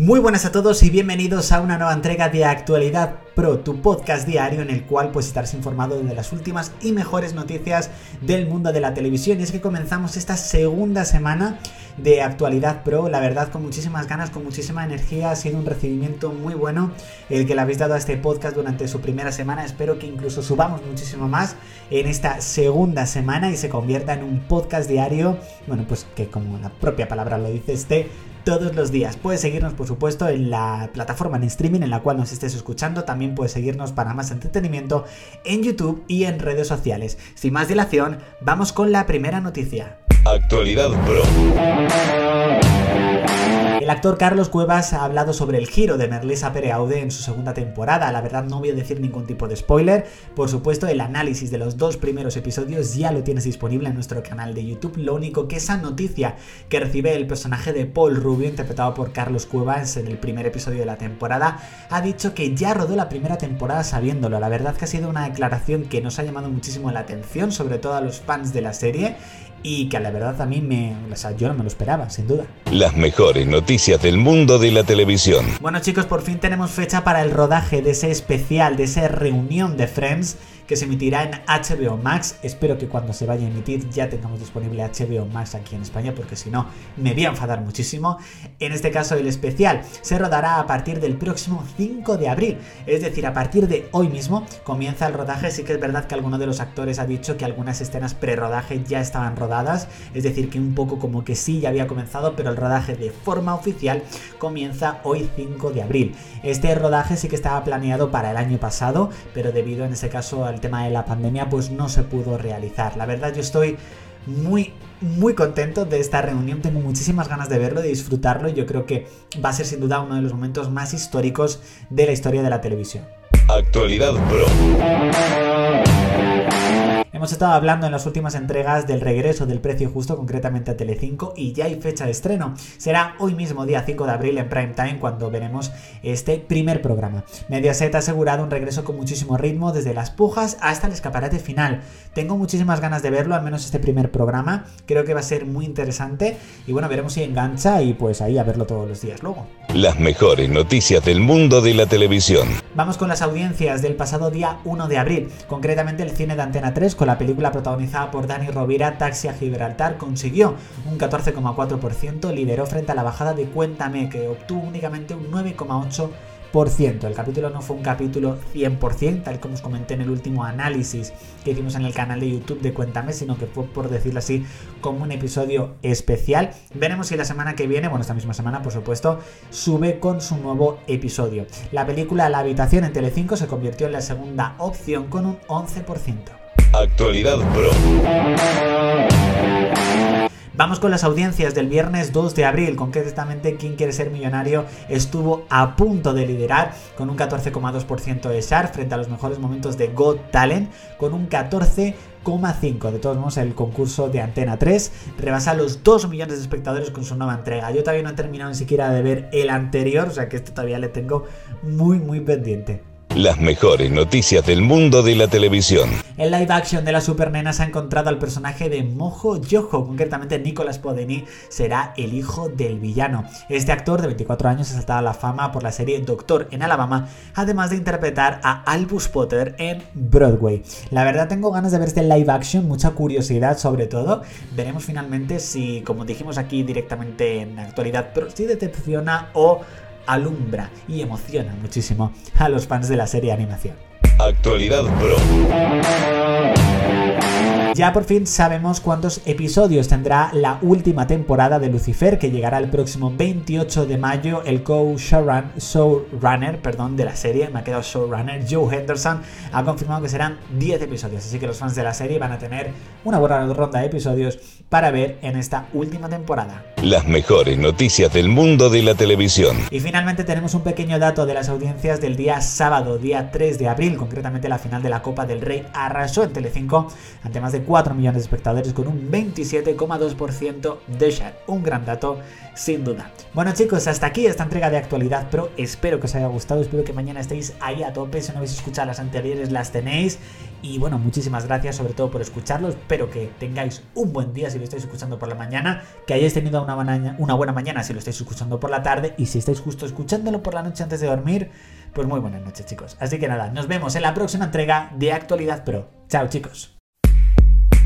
Muy buenas a todos y bienvenidos a una nueva entrega de Actualidad Pro, tu podcast diario en el cual pues estarás informado de las últimas y mejores noticias del mundo de la televisión. Y es que comenzamos esta segunda semana de Actualidad Pro, la verdad con muchísimas ganas, con muchísima energía, ha sido un recibimiento muy bueno el que le habéis dado a este podcast durante su primera semana. Espero que incluso subamos muchísimo más en esta segunda semana y se convierta en un podcast diario, bueno pues que como la propia palabra lo dice, esté todos los días. Puedes seguirnos, por supuesto, en la plataforma en streaming en la cual nos estés escuchando. También puedes seguirnos para más entretenimiento en YouTube y en redes sociales. Sin más dilación, vamos con la primera noticia. Actualidad Pro. El actor Carlos Cuevas ha hablado sobre el giro de Merlisa Pereaude en su segunda temporada. La verdad no voy a decir ningún tipo de spoiler. Por supuesto, el análisis de los dos primeros episodios ya lo tienes disponible en nuestro canal de YouTube. Lo único que esa noticia que recibe el personaje de Paul Rubio, interpretado por Carlos Cuevas en el primer episodio de la temporada, ha dicho que ya rodó la primera temporada sabiéndolo. La verdad que ha sido una declaración que nos ha llamado muchísimo la atención, sobre todo a los fans de la serie y que la verdad a mí me, o sea, yo no me lo esperaba, sin duda. Las mejores noticias del mundo de la televisión. Bueno chicos, por fin tenemos fecha para el rodaje de ese especial, de esa reunión de Friends que se emitirá en HBO Max. Espero que cuando se vaya a emitir ya tengamos disponible HBO Max aquí en España, porque si no me voy a enfadar muchísimo. En este caso, el especial se rodará a partir del próximo 5 de abril, es decir, a partir de hoy mismo comienza el rodaje. Sí que es verdad que alguno de los actores ha dicho que algunas escenas pre-rodaje ya estaban rodadas, es decir, que un poco como que sí ya había comenzado, pero el rodaje de forma oficial comienza hoy 5 de abril. Este rodaje sí que estaba planeado para el año pasado, pero debido en ese caso al tema de la pandemia pues no se pudo realizar. La verdad yo estoy muy muy contento de esta reunión, tengo muchísimas ganas de verlo, de disfrutarlo y yo creo que va a ser sin duda uno de los momentos más históricos de la historia de la televisión. Actualidad Pro. Hemos estado hablando en las últimas entregas del regreso del precio justo, concretamente a Telecinco, y ya hay fecha de estreno. Será hoy mismo, día 5 de abril, en prime time, cuando veremos este primer programa. Mediaset ha asegurado un regreso con muchísimo ritmo, desde las pujas hasta el escaparate final. Tengo muchísimas ganas de verlo, al menos este primer programa. Creo que va a ser muy interesante, y bueno, veremos si engancha y pues ahí a verlo todos los días luego. Las mejores noticias del mundo de la televisión. Vamos con las audiencias del pasado día 1 de abril, concretamente el cine de Antena 3 con la película protagonizada por Dani Rovira, Taxi a Gibraltar, consiguió un 14,4%, lideró frente a la bajada de Cuéntame, que obtuvo únicamente un 9,8%. El capítulo no fue un capítulo 100%, tal como os comenté en el último análisis que hicimos en el canal de YouTube de Cuéntame, sino que fue, por decirlo así, como un episodio especial. Veremos si la semana que viene, bueno, esta misma semana, por supuesto, sube con su nuevo episodio. La película La habitación en Telecinco se convirtió en la segunda opción con un 11%. Actualidad Pro. Vamos con las audiencias del viernes 2 de abril. Concretamente, ¿Quién quiere ser millonario? estuvo a punto de liderar con un 14,2% de share frente a los mejores momentos de Got Talent con un 14,5%. De todos modos, el concurso de Antena 3 rebasa los 2 millones de espectadores con su nueva entrega. Yo todavía no he terminado ni siquiera de ver el anterior, o sea que este todavía le tengo muy, muy pendiente. Las mejores noticias del mundo de la televisión. En live action de la Supernena se ha encontrado al personaje de Mojo Yojo, concretamente Nicolas Podeny será el hijo del villano. Este actor de 24 años ha saltado a la fama por la serie Doctor en Alabama, además de interpretar a Albus Potter en Broadway. La verdad tengo ganas de ver este live action, mucha curiosidad sobre todo. Veremos finalmente si, como dijimos aquí directamente en actualidad, pero si decepciona o alumbra y emociona muchísimo a los fans de la serie de animación. Actualidad Pro. Ya por fin sabemos cuántos episodios tendrá la última temporada de Lucifer, que llegará el próximo 28 de mayo. El co-showrunner perdón, de la serie, me ha quedado showrunner, Joe Henderson, ha confirmado que serán 10 episodios. Así que los fans de la serie van a tener una buena ronda de episodios para ver en esta última temporada. Las mejores noticias del mundo de la televisión. Y finalmente tenemos un pequeño dato de las audiencias del día sábado, día 3 de abril, concretamente la final de la Copa del Rey arrasó en Telecinco ante más de de 4 millones de espectadores con un 27,2% de share. Un gran dato, sin duda. Bueno chicos, hasta aquí esta entrega de actualidad pro. Espero que os haya gustado, espero que mañana estéis ahí a tope. Si no habéis escuchado las anteriores, las tenéis. Y bueno, muchísimas gracias sobre todo por escucharlo. Espero que tengáis un buen día si lo estáis escuchando por la mañana, que hayáis tenido una buena, una buena mañana si lo estáis escuchando por la tarde y si estáis justo escuchándolo por la noche antes de dormir, pues muy buenas noches chicos. Así que nada, nos vemos en la próxima entrega de Actualidad Pro. Chao chicos.